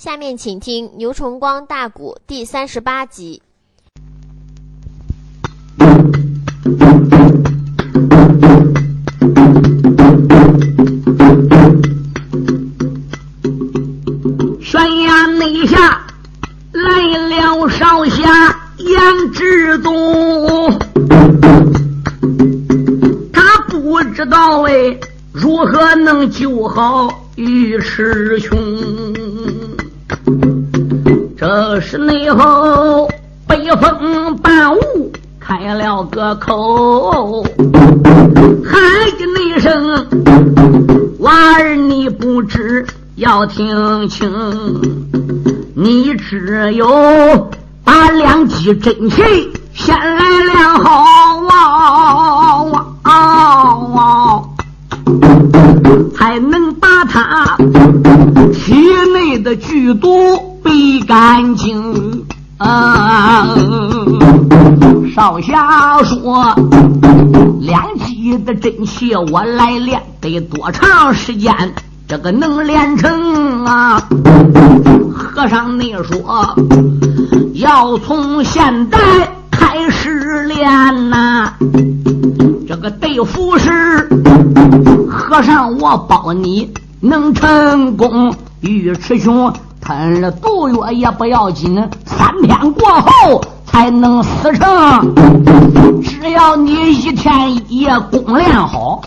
下面请听《牛崇光大鼓》第三十八集。悬崖内下来了少侠杨志宗，他不知道哎，如何能救好尉迟雄。这是内后北风半雾开了个口，喊一声：“娃儿，你不知。”要听清，你只有把两骑真气先来练好啊，才能把他体内的剧毒逼干净啊！少侠说，两骑的真气我来练得多长时间？这个能练成啊？和尚，你说要从现在开始练呐？这个对付是和尚，我保你能成功。尉迟兄吞了毒药也不要紧，三天过后才能死成。只要你一天一夜功练好。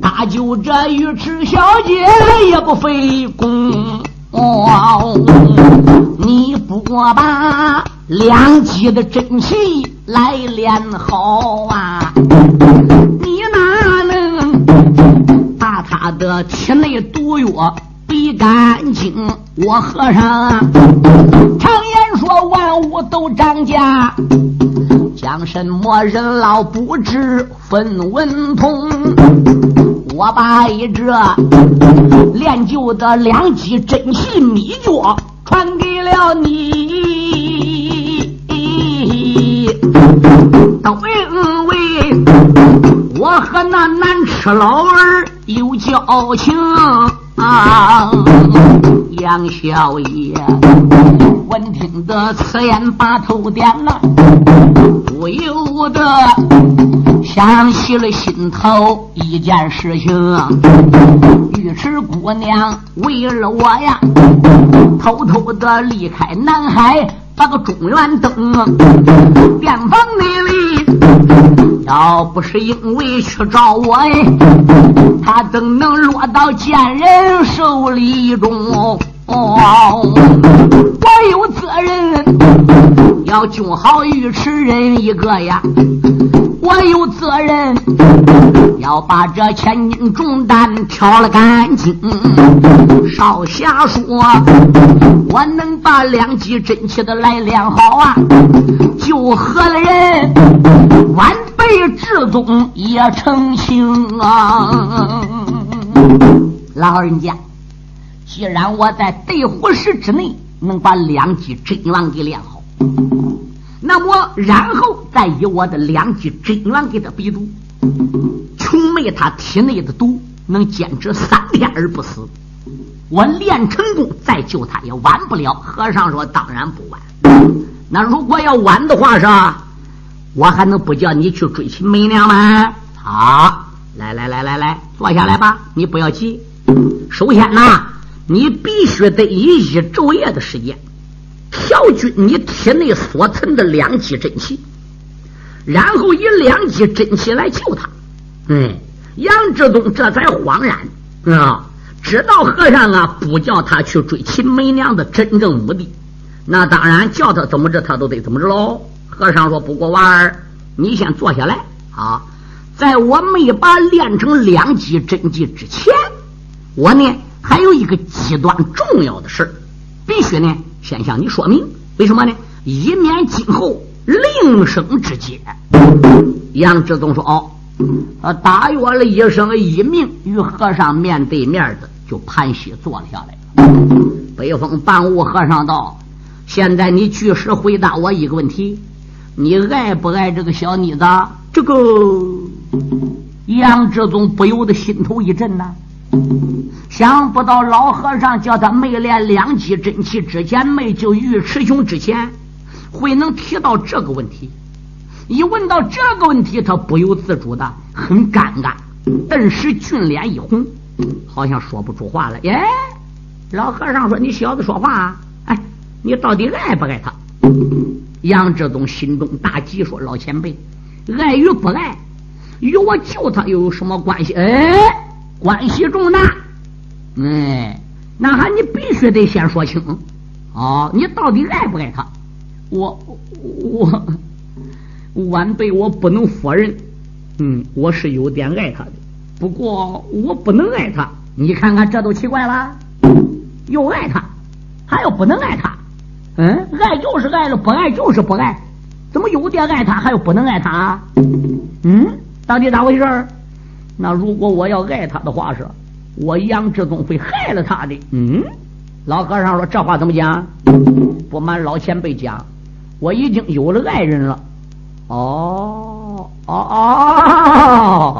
他就这尉迟小姐也不费功，哦你不过把两极的真气来练好啊，你哪能把他的体内毒药比干净？我和尚常言说万物都涨价，讲什么人老不知分文通。我把一这练就的两记真气秘诀传给了你，都因为我和那难吃老儿有交情啊，杨小爷。闻听得此言，把头点了，不由得想起了心头一件事情。尉迟姑娘为了我呀，偷偷的离开南海，把个中原登边防内里。要不是因为去找我哎，他怎能落到贱人手里中？哦，我有责任要救好尉迟人一个呀，我有责任要把这千斤重担挑了干净。少侠说，我能把两极真气的来练好啊，救活了人，晚辈至宗也成情啊，老人家。既然我在对虎石之内能把两极真元给练好，那么然后再以我的两极真元给他逼毒，穷妹他体内的毒能坚持三天而不死，我练成功再救他也晚不了。和尚说：“当然不晚。那如果要晚的话，是吧？我还能不叫你去追秦媚娘吗？”好，来来来来来，坐下来吧，你不要急。首先呢。你必须得以一昼夜的时间调均你体内所存的两极真气，然后以两极真气来救他。嗯，杨志东这才恍然啊，知道和尚啊不叫他去追秦媚娘的真正目的。那当然叫他怎么着，他都得怎么着喽。和尚说：“不过娃儿，你先坐下来啊，在我没把练成两极真气之前，我呢。”还有一个极端重要的事必须呢先向你说明。为什么呢？以免今后铃声之间。杨志宗说：“哦，呃，大约了一声一命，与和尚面对面的就盘膝坐了下来。”北风半雾和尚道：“现在你据实回答我一个问题，你爱不爱这个小妮子？”这个杨志宗不由得心头一震呐。想不到老和尚叫他没练两击真气之前，没救尉迟雄之前，会能提到这个问题。一问到这个问题，他不由自主的很尴尬，顿时俊脸一红，好像说不出话来。耶，老和尚说：“你小子说话，哎，你到底爱不爱他？”杨志宗心中大急，说：“老前辈，爱与不爱，与我救他又有什么关系？哎，关系重大。哎，那还你必须得先说清。哦，你到底爱不爱他？我我。”晚辈我不能否认，嗯，我是有点爱他的，不过我不能爱他。你看看，这都奇怪了，又爱他，还要不能爱他。嗯，爱就是爱了，不爱就是不爱，怎么有点爱他，还有不能爱他？嗯，到底咋回事？那如果我要爱他的话，是，我杨志宗会害了他的。嗯，老和尚说这话怎么讲？不瞒老前辈讲，我已经有了爱人了。哦哦哦！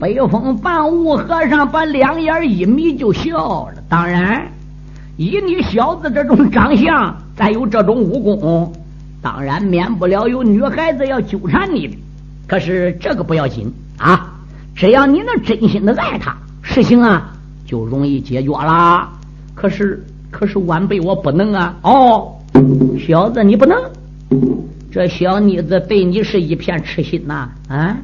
北风半雾和尚把两眼一眯就笑了。当然，以你小子这种长相，再有这种武功，当然免不了有女孩子要纠缠你的。可是这个不要紧啊，只要你能真心的爱她，事情啊就容易解决了。可是，可是晚辈我不能啊！哦，小子你不能。这小妮子对你是一片痴心呐！啊，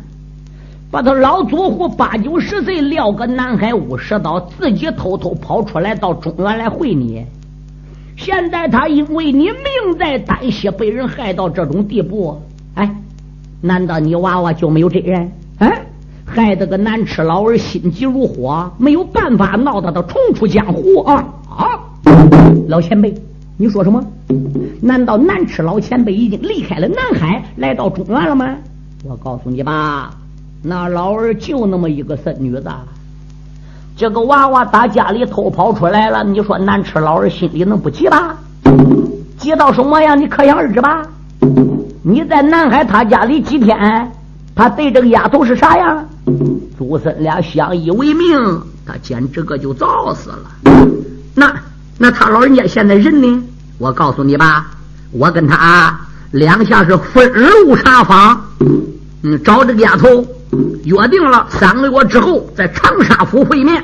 把他老祖父八九十岁撂个南海五十刀，自己偷偷跑出来到中原来会你。现在他因为你命在旦夕被人害到这种地步，哎，难道你娃娃就没有这人？啊，害得个难吃老儿心急如火，没有办法闹得他重出江湖啊！啊，老前辈。你说什么？难道南池老前辈已经离开了南海，来到中原了吗？我告诉你吧，那老儿就那么一个孙女子，这个娃娃打家里偷跑出来了。你说南池老儿心里能不急吧？急到什么样？你可想而知吧？你在南海他家里几天，他对这个丫头是啥样？祖孙俩相依为命，他简直个就早死了。那。那他老人家现在人呢？我告诉你吧，我跟他两下是分路查访，嗯，找这个丫头约定了三个月之后在长沙府会面。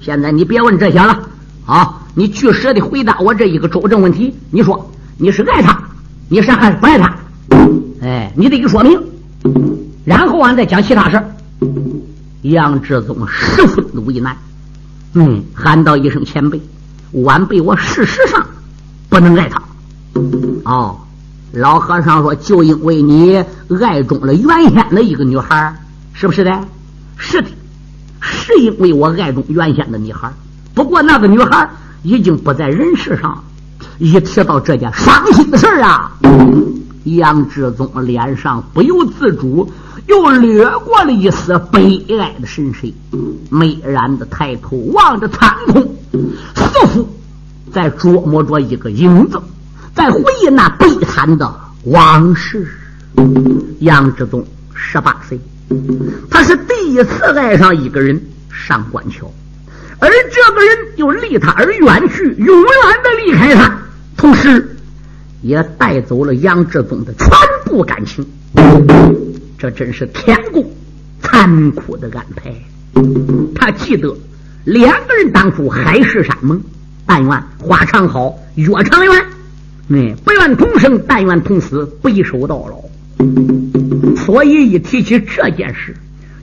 现在你别问这些了啊！你据实的回答我这一个周正问题。你说你是爱他，你是还是不爱他？哎，你得给说明，然后俺再讲其他事杨志宗十分的为难。嗯，喊道一声前辈，晚辈我事实上不能爱他。哦，老和尚说，就因为你爱中了原先的一个女孩，是不是的？是的，是因为我爱中原先的女孩。不过那个女孩已经不在人世上了。一提到这件伤心的事儿啊，杨志宗脸上不由自主。又掠过了一丝悲哀的神色，美然的抬头望着苍空，似乎在琢磨着一个影子，在回忆那悲惨的往事。杨志宗十八岁，他是第一次爱上一个人上官桥，而这个人又离他而远去，永远的离开他，同时也带走了杨志宗的全部感情。这真是天公残酷的安排。他记得两个人当初海誓山盟，但愿花长好，月长圆。哎，不愿同生，但愿同死，白首到老。所以一提起这件事，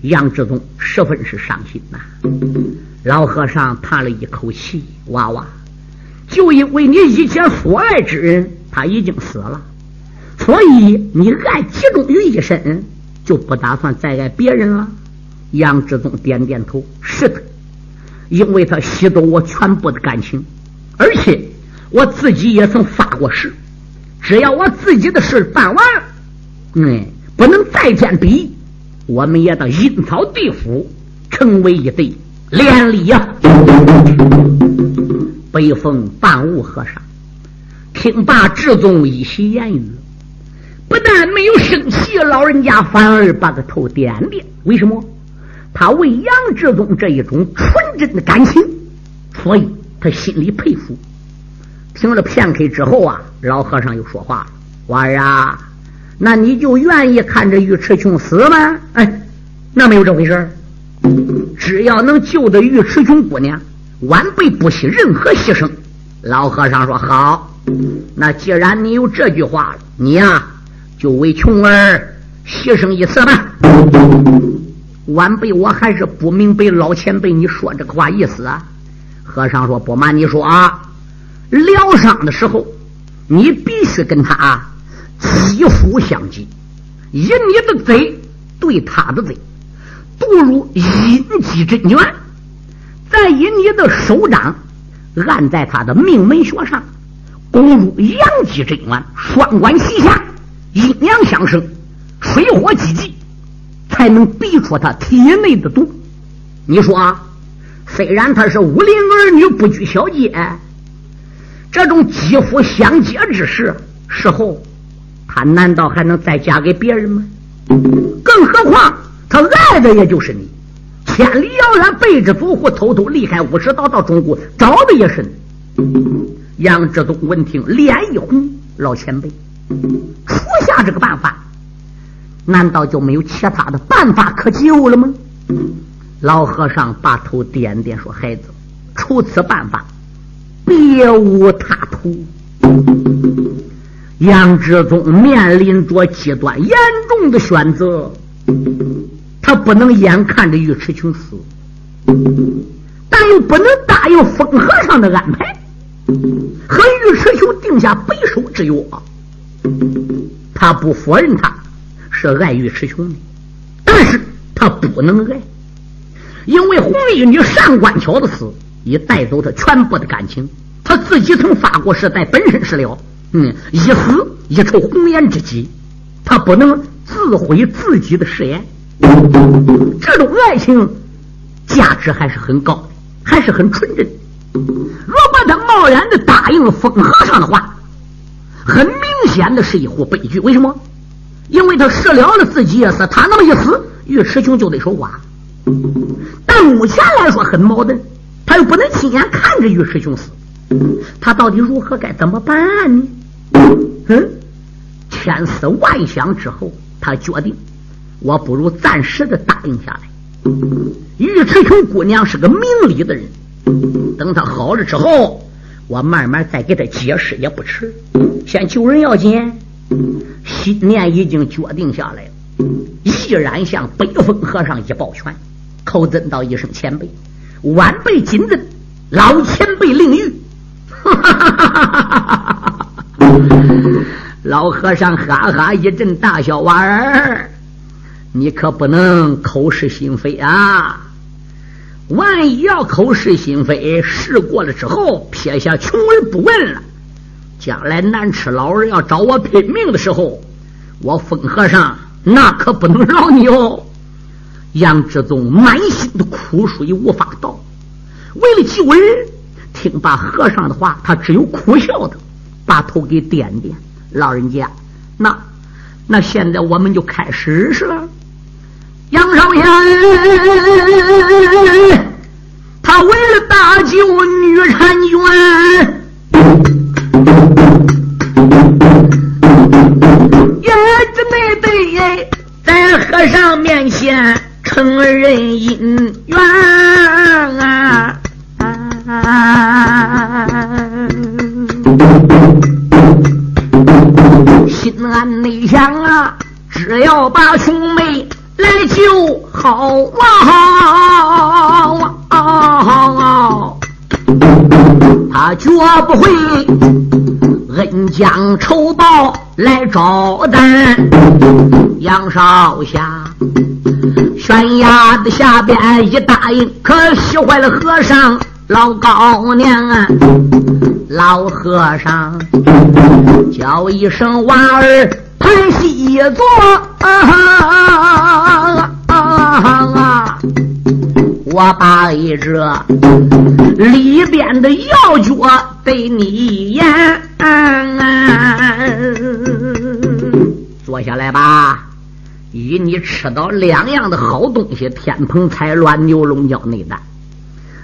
杨志宗十分是伤心呐。老和尚叹了一口气：“娃娃，就因为你以前所爱之人他已经死了，所以你爱集中于一身。”就不打算再爱别人了。杨志宗点点头：“是的，因为他吸走我全部的感情，而且我自己也曾发过誓，只要我自己的事办完，嗯，不能再见笔，我们也到阴曹地府成为一对连理呀。”北风半雾和尚听罢志宗一席言语。不但没有生气，老人家反而把个头点点。为什么？他为杨志宗这一种纯真的感情，所以他心里佩服。听了片刻之后啊，老和尚又说话了：“娃儿啊，那你就愿意看着尉迟琼死吗？哎，那没有这回事只要能救得尉迟琼姑娘，晚辈不惜任何牺牲。”老和尚说：“好，那既然你有这句话，你呀就为琼儿牺牲一次吧。”晚辈我还是不明白老前辈你说这个话意思啊。和尚说：“不瞒你说啊。”疗伤的时候，你必须跟他啊肌肤相接，以你的嘴对他的嘴，注入阴极真元，再以你的手掌按在他的命门穴上，攻入阳极真元，双管齐下，阴阳相生，水火既济，才能逼出他体内的毒。你说，啊，虽然他是武林儿女，不拘小节。这种肌肤相接之事，事后他难道还能再嫁给别人吗？更何况他爱的也就是你，千里遥远背着祖父，偷偷离开五十道到中国，找的也是。杨志东闻听，脸一红，老前辈，除下这个办法，难道就没有其他的办法可救了吗？老和尚把头点点，说：“孩子，除此办法。”别无他途。杨志宗面临着极端严重的选择，他不能眼看着尉迟琼死，但又不能答应风和尚的安排，和尉迟琼定下白首之约。他不否认他是爱尉迟琼的，但是他不能爱，因为红衣女上官巧的死。已带走他全部的感情，他自己曾发过誓，在本身是了，嗯，一死一筹红颜知己，他不能自毁自己的誓言。这种爱情价值还是很高的，还是很纯真。如果他贸然的答应了风和尚的话，很明显的是一户悲剧。为什么？因为他失了了自己也是他那么一死，尉迟琼就得守寡。但目前来说很矛盾。他又不能亲眼看着尉迟兄死，他到底如何该怎么办呢？嗯，千思万想之后，他决定，我不如暂时的答应下来。尉迟雄姑娘是个明理的人，等她好了之后，我慢慢再给她解释也不迟。先救人要紧，心念已经决定下来了，毅然向北风和尚一抱拳，口尊道一声前辈。晚辈谨遵，老前辈令谕。老和尚哈哈一阵大笑：“娃儿，你可不能口是心非啊！万一要口是心非，事过了之后撇下穷儿不问了，将来难吃老儿要找我拼命的时候，我风和尚那可不能饶你哦！”杨志宗满心的苦水无法倒，为了救人，听罢和尚的话，他只有苦笑的，把头给点点。老人家，那那现在我们就开始是了。杨少爷，他为了搭救女婵娟，也得在和尚面前。承认姻缘啊！心安内想啊，只要把兄妹来救好啊！他绝不会恩将仇报来找咱杨少侠。悬崖的下边一答应，可惜坏了和尚老高娘啊！老和尚叫一声娃儿，盘膝坐啊！我把这里边的要诀对你言，坐下来吧。与你吃到两样的好东西：天蓬彩卵、牛龙角内丹。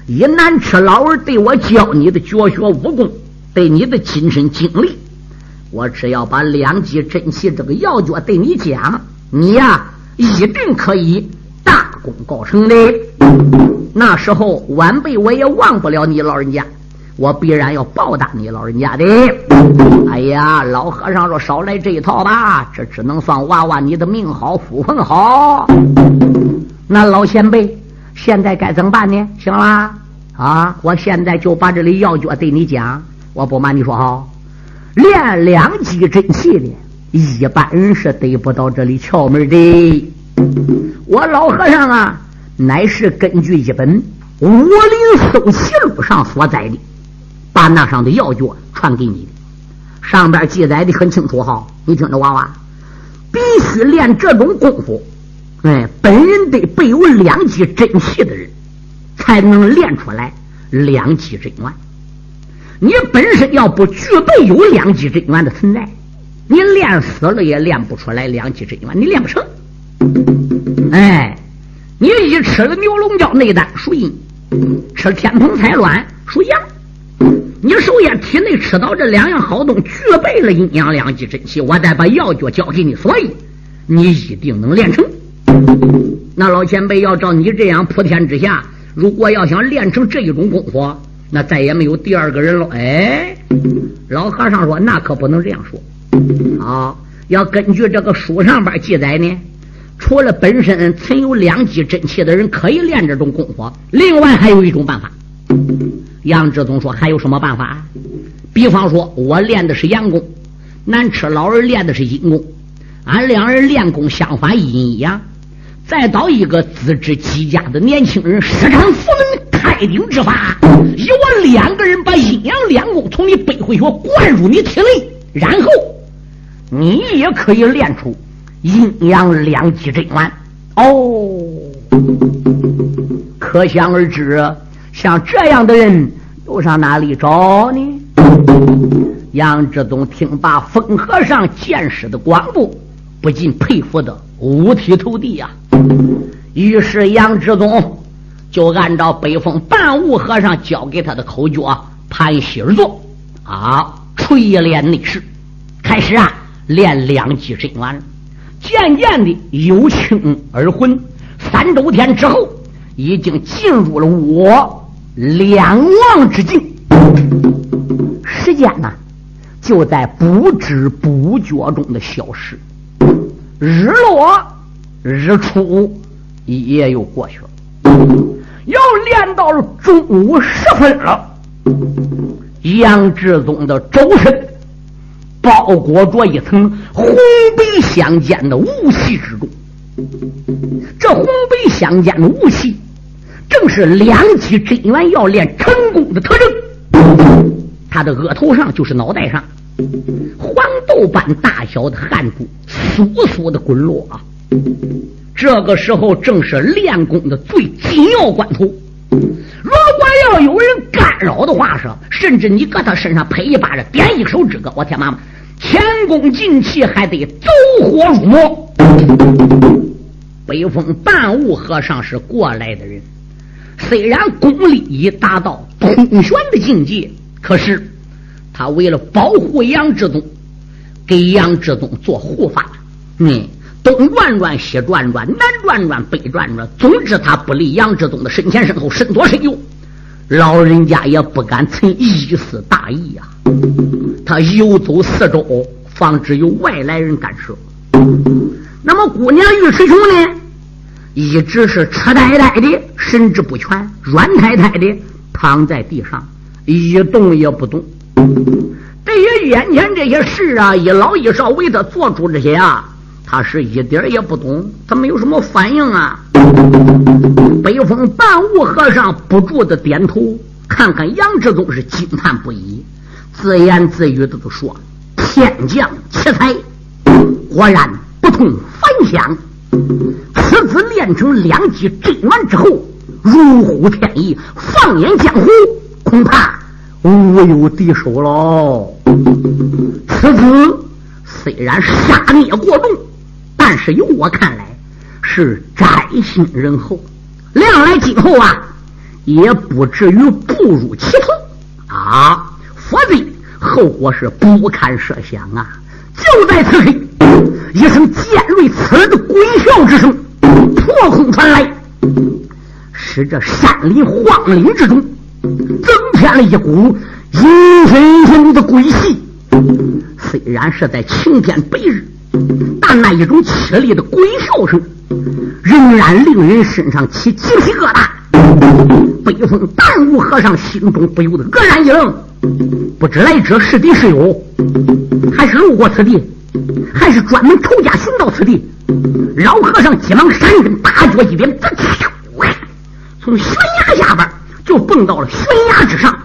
以难吃老儿对我教你的绝学武功，对你的亲身经历，我只要把两剂真气这个药诀对你讲，你呀一定可以大功告成的。那时候晚辈我也忘不了你老人家，我必然要报答你老人家的。哎呀，老和尚说少来这一套吧，这只能算娃娃你的命好福分好。那老前辈。现在该怎么办呢？行啦，啊！我现在就把这里要诀对你讲。我不瞒你说哈，练两级真气的，一般人是得不到这里窍门的。我老和尚啊，乃是根据一本《武林搜奇录》上所载的，把那上的要诀传给你的。上边记载的很清楚哈，你听着，娃娃，必须练这种功夫。哎，本人得备有两级真气的人，才能练出来两级真元。你本身要不具备有两极真元的存在，你练死了也练不出来两极真元，你练不成。哎，你一吃了牛龙胶内丹属阴，吃天蓬彩卵属阳。你首先体内吃到这两样好东，具备了阴阳两极真气，我再把药诀交给你，所以你一定能练成。那老前辈要照你这样普天之下，如果要想练成这一种功夫，那再也没有第二个人了。哎，老和尚说：“那可不能这样说啊！要根据这个书上边记载呢，除了本身存有两级真气的人可以练这种功夫，另外还有一种办法。”杨志宗说：“还有什么办法？比方说，我练的是阳功，南吃老人练的是阴功，俺两人练功相反，阴一阳。”再找一个资质极佳的年轻人施展佛门开顶之法，以我两个人把阴阳两功从你背回去灌入你体内，然后你也可以练出阴阳两极真元。哦，可想而知，像这样的人又上哪里找呢？杨志东听罢风和尚见识的广布，不禁佩服的五体投地呀。于是杨志宗就按照北风半悟和尚教给他的口诀盘膝而坐，啊，锤炼内视，开始啊练两极真元。渐渐的由轻而浑，三周天之后，已经进入了我两忘之境。时间呢，就在不知不觉中的消失，日落。日出也又过去了，要练到了中午时分了。杨志宗的周身包裹着一层红白相间的雾气之中，这红白相间的雾气，正是两极真元要练成功的特征。他的额头上就是脑袋上，黄豆般大小的汗珠簌簌的滚落啊。这个时候正是练功的最紧要关头。如果要有人干扰的话，是甚至你搁他身上拍一巴掌，点一手指头，我天妈妈，前功尽弃，还得走火入魔。北风半悟和尚是过来的人，虽然功力已达到通玄的境界，可是他为了保护杨志东，给杨志东做护法，嗯。东转转，西转转，南转转，北转转，总之他不离杨志宗的身前身后，身左身右，老人家也不敢存一丝大意呀。他游走四周，防止有外来人干涉。那么姑娘尉迟琼呢，一直是痴呆呆的，神志不全，软瘫瘫的躺在地上，一动也不动。对于眼前这些事啊，一老一少为他做出这些啊。他是一点也不懂，他没有什么反应啊。北风半悟和尚不住的点头，看看杨志宗是惊叹不已，自言自语的都说：“天降奇才，果然不同凡响。此子练成两级真元之后，如虎添翼，放眼江湖，恐怕无有敌手喽。此子虽然杀孽过重。”但是由我看来是宅心仁厚，量来今后啊，也不至于步入歧途啊，否则后果是不堪设想啊！就在此刻，一声尖锐刺耳的鬼笑之声破空传来，使这山林荒岭之中增添了一股阴森森的鬼气。虽然是在晴天白日，那一种凄厉的鬼笑声，仍然令人身上起鸡皮疙瘩。北风淡雾和尚心中不由得愕然一愣，不知来者是敌是友，还是路过此地，还是专门投家寻到此地？老和尚急忙闪身，大脚一点，从悬崖下边就蹦到了悬崖之上，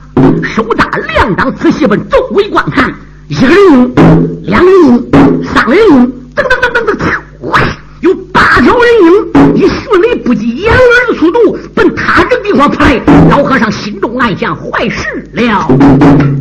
手扎两张瓷器，本周围观看。一个人影，两个人影，三个人影，有八条人影，以迅雷不及掩耳的速度奔他这地方扑来。老和尚心中暗想：坏事了。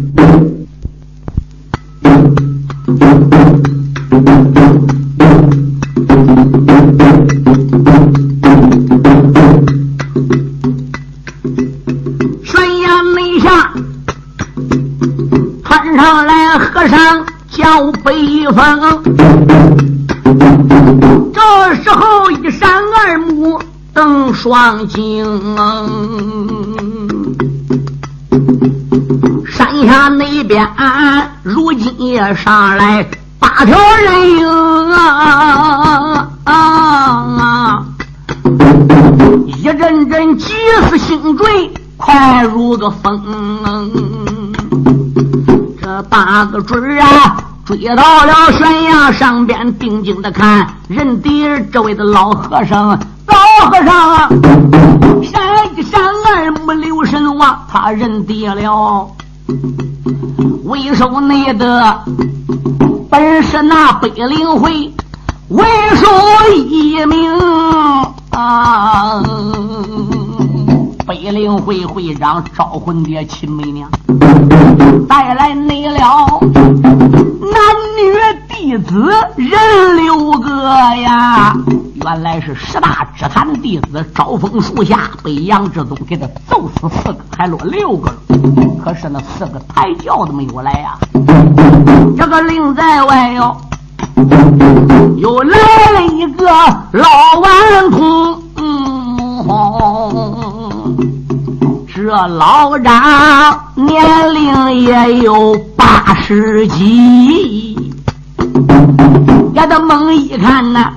瞪双睛，山下那边如今也上来八条人影啊！一阵阵急似星坠，快如个风。这八个追啊，追到了悬崖上边，定睛的看，认得这位的老和尚。老和尚，闪一闪二目留神望，他认爹了，为首内的本是那北灵会为首一名啊。北灵会会长招魂爹秦媚娘带来你了男女弟子人六个呀，原来是十大之坛弟子招风树下被杨志宗给他揍死四个，还落六个了。可是那四个抬轿都没有来呀，这个令在外哟，又来了一个老顽童。这老张年龄也有八十几，给他猛一看呐，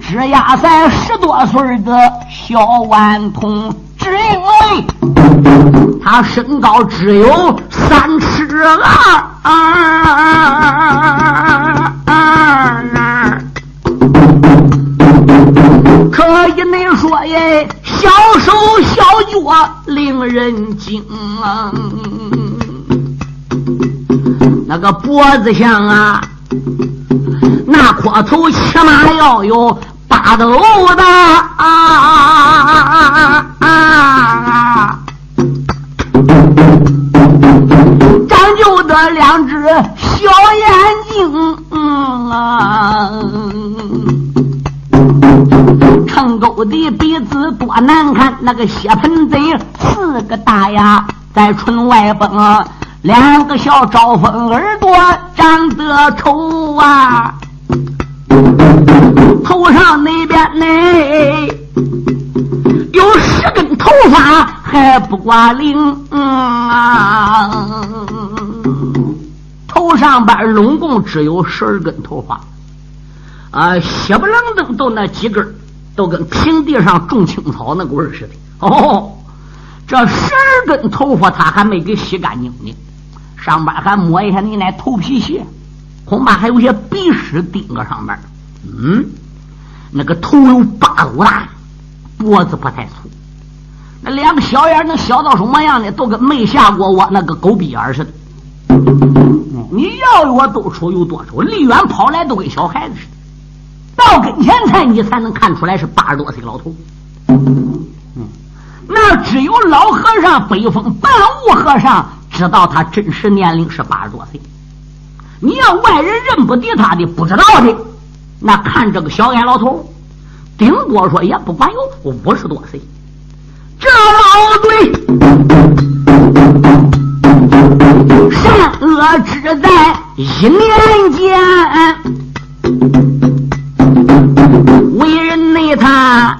只压在十多岁的小顽童，只因为他身高只有三尺二。可以没说耶，小手小脚令人惊啊！那个脖子上啊，那阔头起码要有八斗的啊！长就得两只小眼睛啊！坑沟的鼻子多难看，那个血盆嘴四个大牙在唇外崩，两个小招风耳朵长得丑啊，头上那边呢有十根头发还不挂领啊，头上边拢共只有十二根头发。啊，血不愣登都那几根都跟平地上种青草那个味儿似的。哦，这十二根头发他还没给洗干净呢，上边还抹一下你那头皮屑，恐怕还有些鼻屎钉个上边。嗯，那个头有八股大，脖子不太粗，那两个小眼能小到什么样呢？都跟没下过窝那个狗鼻眼似的。你要我多丑有多丑，离远跑来都跟小孩子似的。到跟前才你才能看出来是八十多岁老头。嗯，那只有老和尚北风半悟和尚知道他真实年龄是八十多岁。你要外人认不得他的，不知道的，那看这个小矮老头，顶多说也不管有五十多岁。这老对善恶只在一念间，为人内他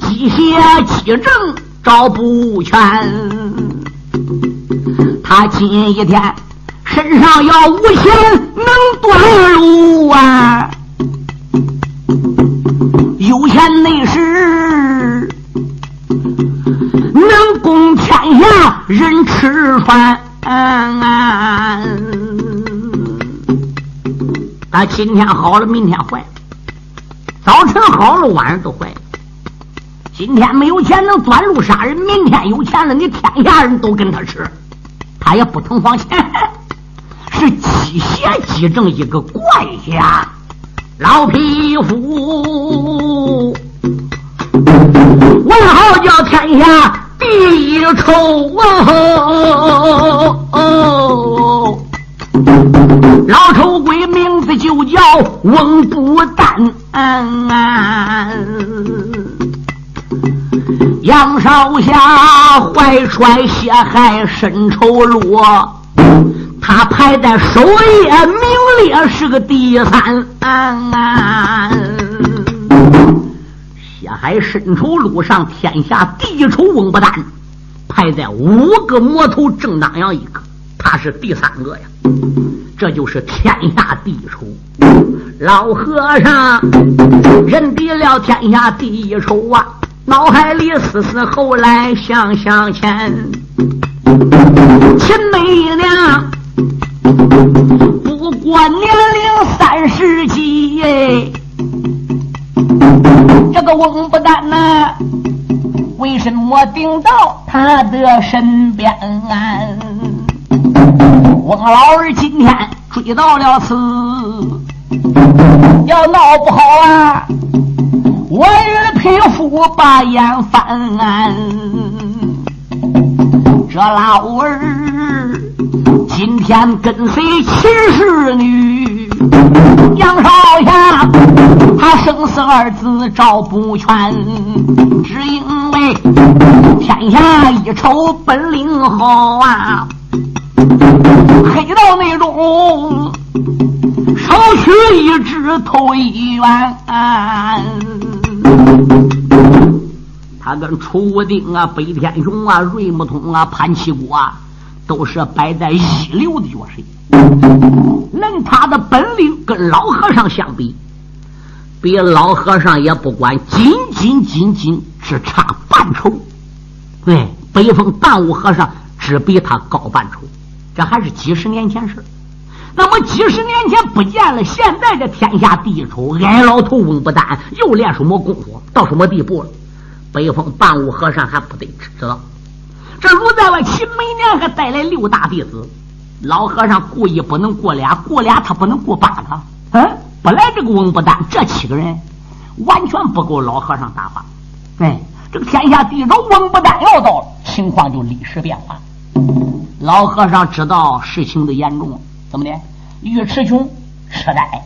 机械机正找不全，他今一天身上要无钱能断路啊，有钱那是。能供天下人吃穿。啊，今天好了，明天坏了；早晨好了，晚上都坏了。今天没有钱能钻路杀人，明天有钱了，你天下人都跟他吃，他也不疼房钱。是机械机正一个怪家，老匹夫。文豪叫天下第一丑哦，老丑鬼名字就叫翁不丹。杨少侠怀揣血海深仇路，他排在首页名列是个第三。血海深仇路上，天下第一仇翁不丹，排在五个魔头正当阳一个，他是第三个呀。这就是天下第一仇。老和尚认定了天下第一仇啊，脑海里思思，后来想想前，秦媚娘不过年龄三十几。这个翁不丹呐，为什么顶到他的身边？翁老儿今天追到了此，要闹不好啊，我与匹夫把眼翻。这老儿今天跟随秦氏女。杨少侠，他生死二字照不全，只因为天下一筹本领好啊，黑道那种少取一只头一元。他跟楚武丁啊、北天雄啊、瑞木通啊、潘七国啊，都是摆在一流的角色。论他的本领跟老和尚相比，比老和尚也不管仅仅仅仅只差半筹。对，北风半悟和尚只比他高半筹，这还是几十年前事那么几十年前不见了，现在这天下第一筹矮老头翁不丹又练什么功夫，到什么地步了？北风半悟和尚还不得知道。这如在外，秦梅娘还带来六大弟子。老和尚故意不能过俩，过俩他不能过八个。嗯，本来这个翁不丹这七个人完全不够老和尚打发。哎，这个天下第一种翁不丹要到了，情况就立时变化。老和尚知道事情的严重，怎么的？尉迟琼痴呆，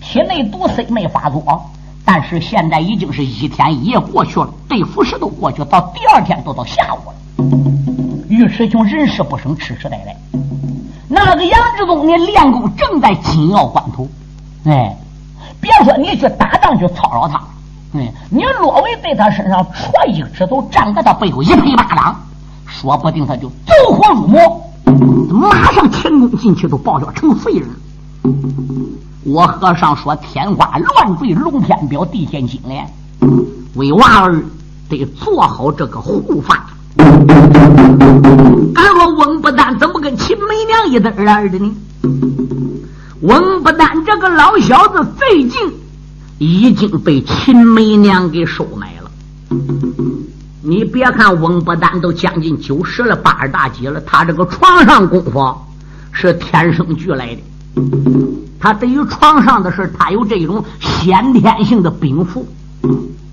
体内毒丝没发作，但是现在已经是一天一夜过去了，对付时都过去，到第二天都到下午了。尉迟琼人事不生，痴痴呆呆。那个杨志忠，你练功正在紧要关头，哎，别说你去打仗去操扰他，哎，你若为在他身上戳一指头，站在他背后一拍巴掌，说不定他就走火入魔，马上前功进去都报销成废人。我和尚说：“天花乱坠，龙天表，地陷金莲，为娃儿得做好这个护法。”俺说翁不丹怎么跟秦梅娘一对儿的呢？翁不丹这个老小子最近已经被秦梅娘给收买了。你别看翁不丹都将近九十了，八十大几了，他这个床上功夫是天生俱来的。他对于床上的事，他有这种先天性的禀赋。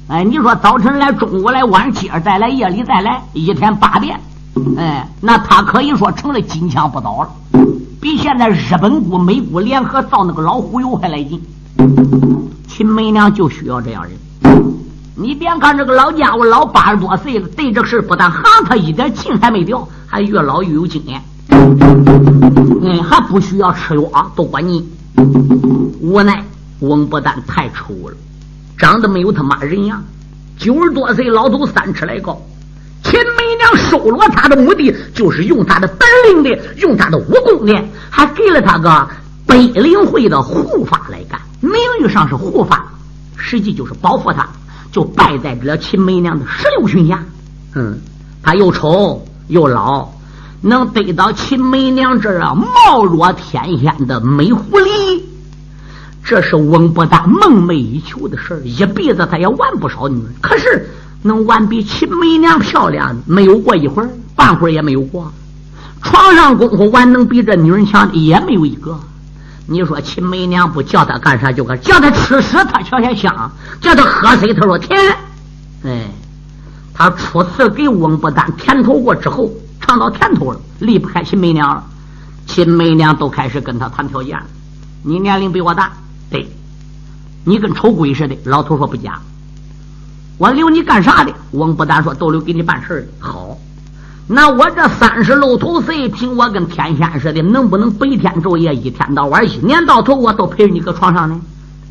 哎，你说早晨来，中午来，晚上接着再来，夜里再来，一天八遍。哎，那他可以说成了金枪不倒了，比现在日本股、美股联合造那个老虎油还来劲。秦梅娘就需要这样人。你别看这个老家伙老八十多岁了，对这事不但行他一点劲还没掉，还越老越有经验。嗯，还不需要吃药啊，都管你。无奈翁不但太丑了，长得没有他妈人样。九十多岁老头，三尺来高。秦梅娘收罗他的目的，就是用他的本领的，用他的武功的，还给了他个北陵会的护法来干。名誉上是护法，实际就是保护他。就败在了秦梅娘的石榴裙下。嗯，他又丑又老，能得到秦梅娘这样貌若天仙的美狐狸，这是翁不达梦寐以求的事一辈子他也玩不少女人，可是能玩比秦梅娘漂亮的没有过一会儿，半会儿也没有过。床上功夫玩能比这女人强的也没有一个。你说秦梅娘不叫他干啥就干，叫他吃屎他瞧嫌香，叫他喝水他说甜。哎，他初次给翁不丹甜头过之后，尝到甜头了，离不开秦梅娘了。秦梅娘都开始跟他谈条件了。你年龄比我大，对，你跟丑鬼似的。老头说不假。我留你干啥的？翁不丹说都留给你办事的。好。那我这三十露头岁，凭我跟天仙似的，能不能白天昼夜，一天到晚，一年到头，我都陪着你搁床上呢？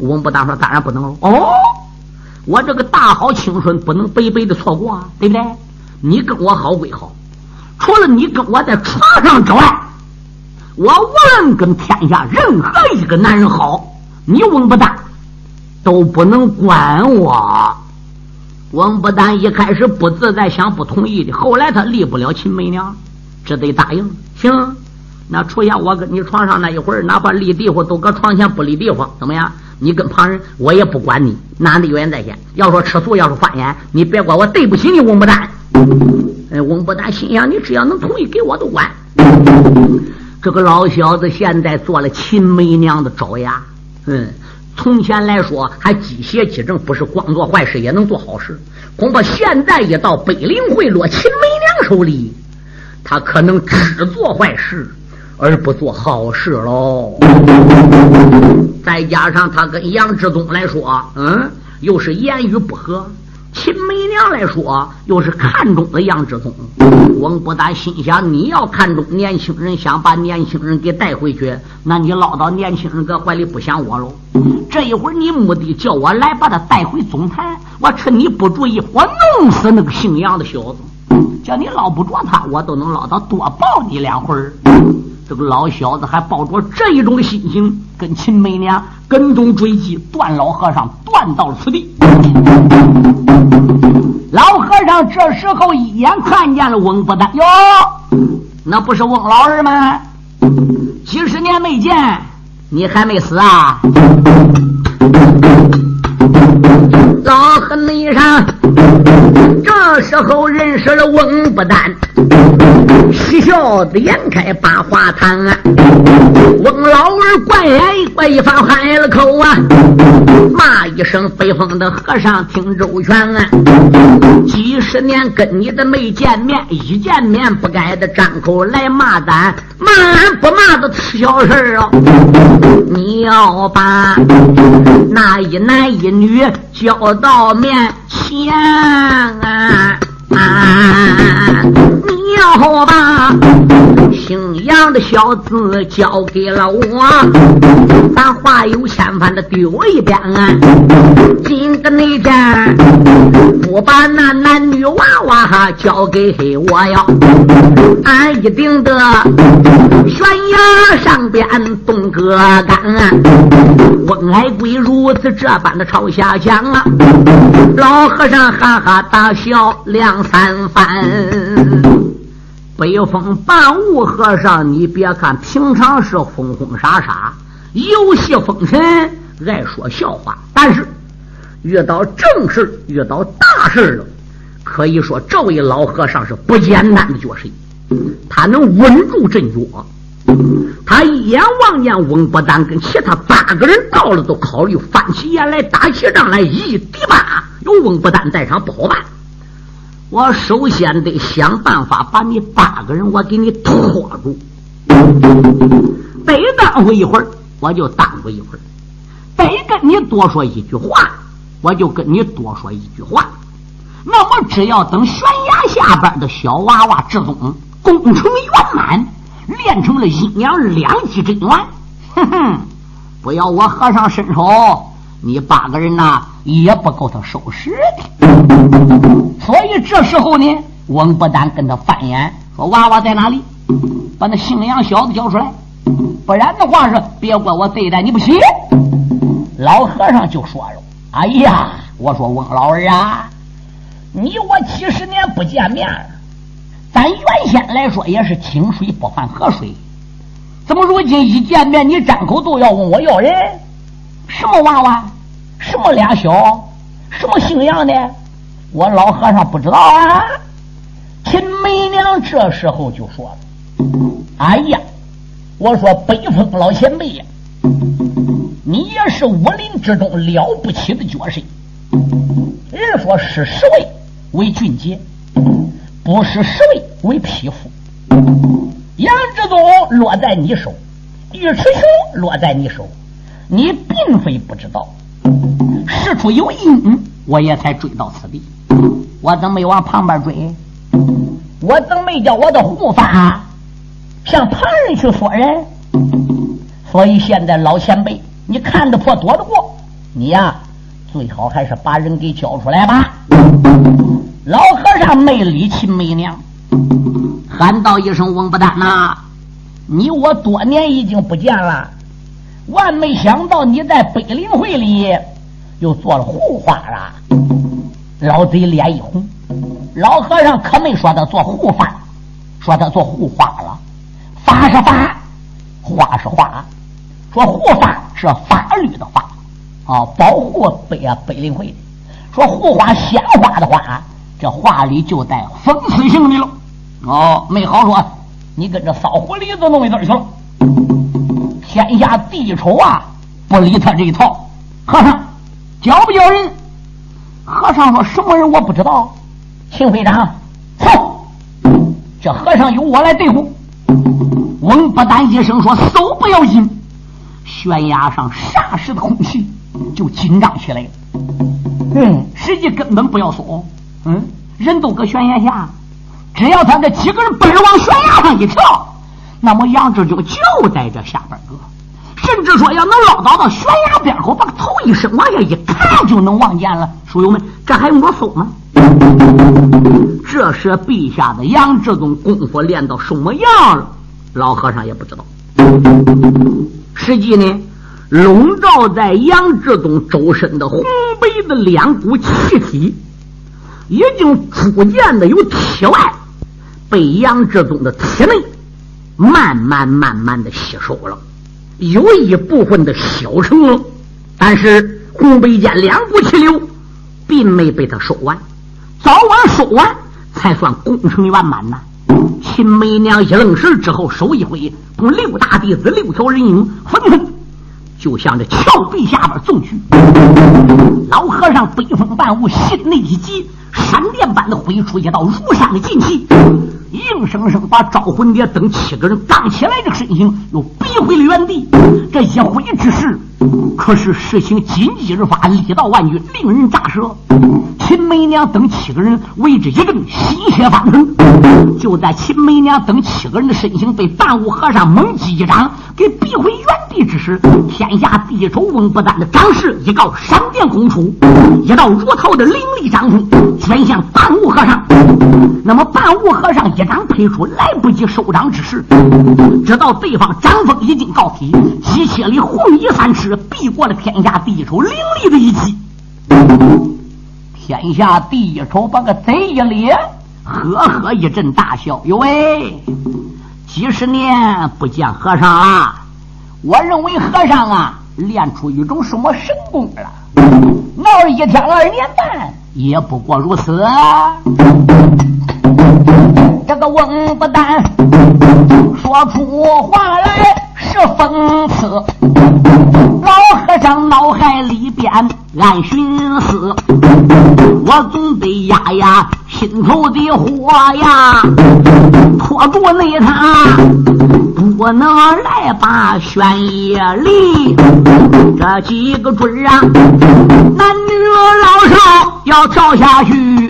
翁不当说，当然不能。哦，我这个大好青春不能白白的错过啊，对不对？你跟我好归好，除了你跟我在床上之外，我无论跟天下任何一个男人好，你翁不丹都不能管我。翁不丹一开始不自在，想不同意的，后来他离不了秦梅娘，只得答应。行，那出现我跟你床上那一会儿，哪怕离地方都搁床前不离地方，怎么样？你跟旁人，我也不管你，男的有言在先。要说吃醋，要说犯眼，你别怪我对不起你，翁不丹。哎，翁不丹心想，你只要能同意给我都管。这个老小子现在做了秦梅娘的爪牙，嗯。从前来说，还积邪积正，不是光做坏事，也能做好事。恐怕现在一到北陵会落秦梅娘手里，他可能只做坏事，而不做好事喽。再加上他跟杨志宗来说，嗯，又是言语不合。秦梅娘来说，又是看中了杨志宗。翁不丹心想：你要看中年轻人，想把年轻人给带回去，那你捞到年轻人搁怀里不想我喽？这一会儿你目的叫我来把他带回总坛，我趁你不注意，我弄死那个姓杨的小子。叫你捞不着他，我都能捞到，多抱你两会儿。这个老小子还抱着这一种心情，跟秦媚娘跟踪追击，段老和尚断到此地。老和尚这时候一眼看见了翁不丹，哟，那不是翁老二吗？几十年没见，你还没死啊？老和尚这时候认识了翁不丹，嬉笑的眼开把话谈。翁老儿怪怪一番开了口啊，骂一声北风的和尚听周全啊！几十年跟你的没见面，一见面不该的张口来骂咱，骂不骂的小事哦。你要把那一男一女。叫到面前啊！啊要把姓杨的小子交给了我，咱话有千番的丢一边啊！今个那天不把那男女娃娃交给我呀，俺一定得悬崖上边动个杆。翁爱贵如此这般的朝下讲啊，老和尚哈哈大笑两三番。北风半雾和尚，你别看平常是疯疯傻傻、游戏风尘、爱说笑话，但是遇到正事、遇到大事了，可以说这位老和尚是不简单的角色，他能稳住阵脚。他一眼望见翁伯丹跟其他八个人到了，都考虑翻起眼来打起仗来一敌八。有翁伯丹在场不好办，我首先得想办法把你八个人我给你拖住。得耽误一会儿，我就耽误一会儿。得跟你多说一句话，我就跟你多说一句话。那么，只要等悬崖下边的小娃娃之中功成圆满，练成了阴阳两极真元，哼哼，不要我和尚伸手，你八个人呐也不够他收拾的。所以这时候呢，翁不但跟他翻眼说：“娃娃在哪里？把那姓杨小子叫出来，不然的话是别怪我对待你不起。”老和尚就说了：“哎呀，我说翁老儿啊。”你我几十年不见面，咱原先来说也是清水不犯河水，怎么如今一见面你张口都要问我要人？什么娃娃？什么俩小？什么姓杨的？我老和尚不知道啊。秦媚娘这时候就说了：“哎呀，我说北风老前辈呀，你也是武林之中了不起的角色，人说是十位。”为俊杰，不是十位为匹夫。杨志宗落在你手，尉迟雄落在你手，你并非不知道。事出有因，我也才追到此地。我怎么没往旁边追？我怎么没叫我的护法向旁人去说人？所以现在老前辈，你看得破，躲得过，你呀，最好还是把人给交出来吧。老和尚没理秦媚娘，喊道一声：“王不丹呐，你我多年已经不见了，万没想到你在北陵会里又做了护法啊！”老贼脸一红，老和尚可没说他做护法，说他做护花了。法是法，花是花，说护法是法律的法啊，保护北啊北陵会的。说护花鲜花的话。这话里就带讽刺性的了，哦，没好说，你跟这骚狐狸子弄一对去了。天下第一丑啊，不理他这一套。和尚叫不叫人？和尚说什么人我不知道。秦会长，好，这和尚由我来对付。翁不丹一声说：“搜不要紧。”悬崖上霎时的空气就紧张起来了。嗯，实际根本不要搜。嗯，人都搁悬崖下，只要他这几个人奔着往悬崖上一跳，那么杨志就就在这下边搁。甚至说要能捞到到悬崖边口，把头一伸往下一看，就能望见了。书友们，这还用我搜吗？这是陛下的杨志宗功夫练到什么样了？老和尚也不知道。实际呢，笼罩在杨志宗周身的红白的两股气体。已经逐渐的由体外被杨志宗的体内慢慢慢慢的吸收了，有一部分的小成了，但是红白间两股气流并没被他收完，早晚收完才算功成圆满呐。秦媚娘一愣神之后，手一挥，同六大弟子六条人影纷纷就向这峭壁下边走去。老和尚北风半舞，心内一急。闪电般的挥出一道如山的劲气，硬生生把招魂蝶等七个人荡起来这个身形又逼回了原地。这一挥之势，可是实行金鸡日发，力道万钧，令人咋舌。秦梅娘等七个人为之一阵心血翻腾。就在秦梅娘等七个人的身形被半悟和尚猛击一掌给逼回原地之时，天下第一手翁不丹的掌势一告闪电攻出，一道如涛的凌厉掌风卷向半悟和尚。那么半悟和尚一掌推出，来不及收掌之时，直到对方掌风已经告体，机械里红衣三尺，是避过了天下第一手凌厉的一击。天下第一手把个贼一咧，呵呵一阵大笑。哟喂，几十年不见和尚啊！我认为和尚啊练出一种什么神功了？闹一天二年半也不过如此。这个翁不丹说出话来。是讽刺，老和尚脑海里边暗寻思，我总得压压心头的火呀，拖住那他不能来把悬崖离。这几个准啊，男女老少要跳下去，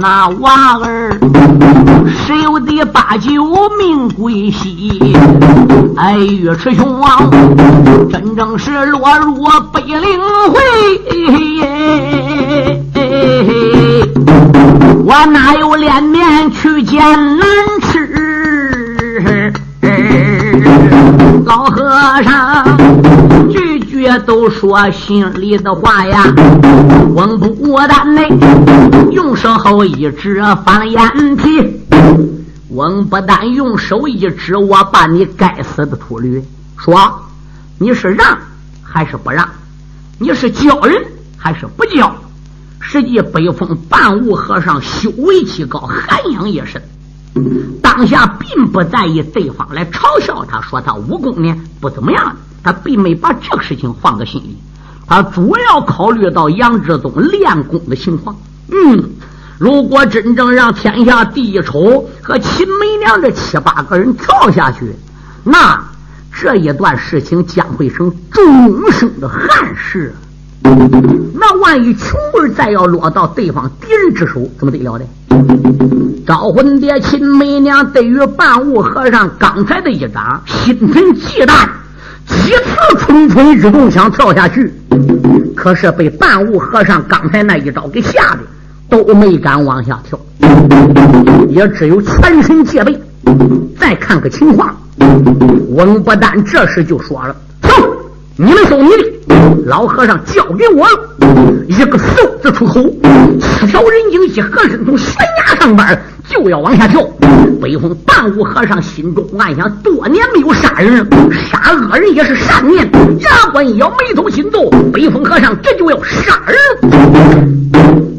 那娃儿十有的八九命归西。哎，尉迟兄啊，真正是落入北岭会。我哪有脸面去见南池？老和尚句句都说心里的话呀。翁不但内用手后一指翻眼皮，翁不但用手一指，我把你该死的秃驴，说你是让还是不让？你是教人还是不教？实际北风半悟和尚修为极高，涵养也深，当下并不在意对方来嘲笑他，说他武功呢不怎么样，他并没把这个事情放在心里，他主要考虑到杨志宗练功的情况。嗯，如果真正让天下第一丑和秦梅娘这七八个人跳下去，那这一段事情将会成终生的憾事。那万一穷儿再要落到对方敌人之手，怎么得了的？招魂蝶秦媚娘对于半悟和尚刚才的一掌，心存忌惮，几次蠢蠢欲动想跳下去，可是被半悟和尚刚才那一招给吓的，都没敢往下跳，也只有全身戒备。再看个情况，翁不丹这时就说了：“，你们收你的。”老和尚交给我了，一个嗖字出口，四条人影一合身从悬崖上边就要往下跳。北风半悟和尚心中暗想：多年没有杀人，杀恶人也是善念。牙关一咬，眉头紧皱。北风和尚这就要杀人。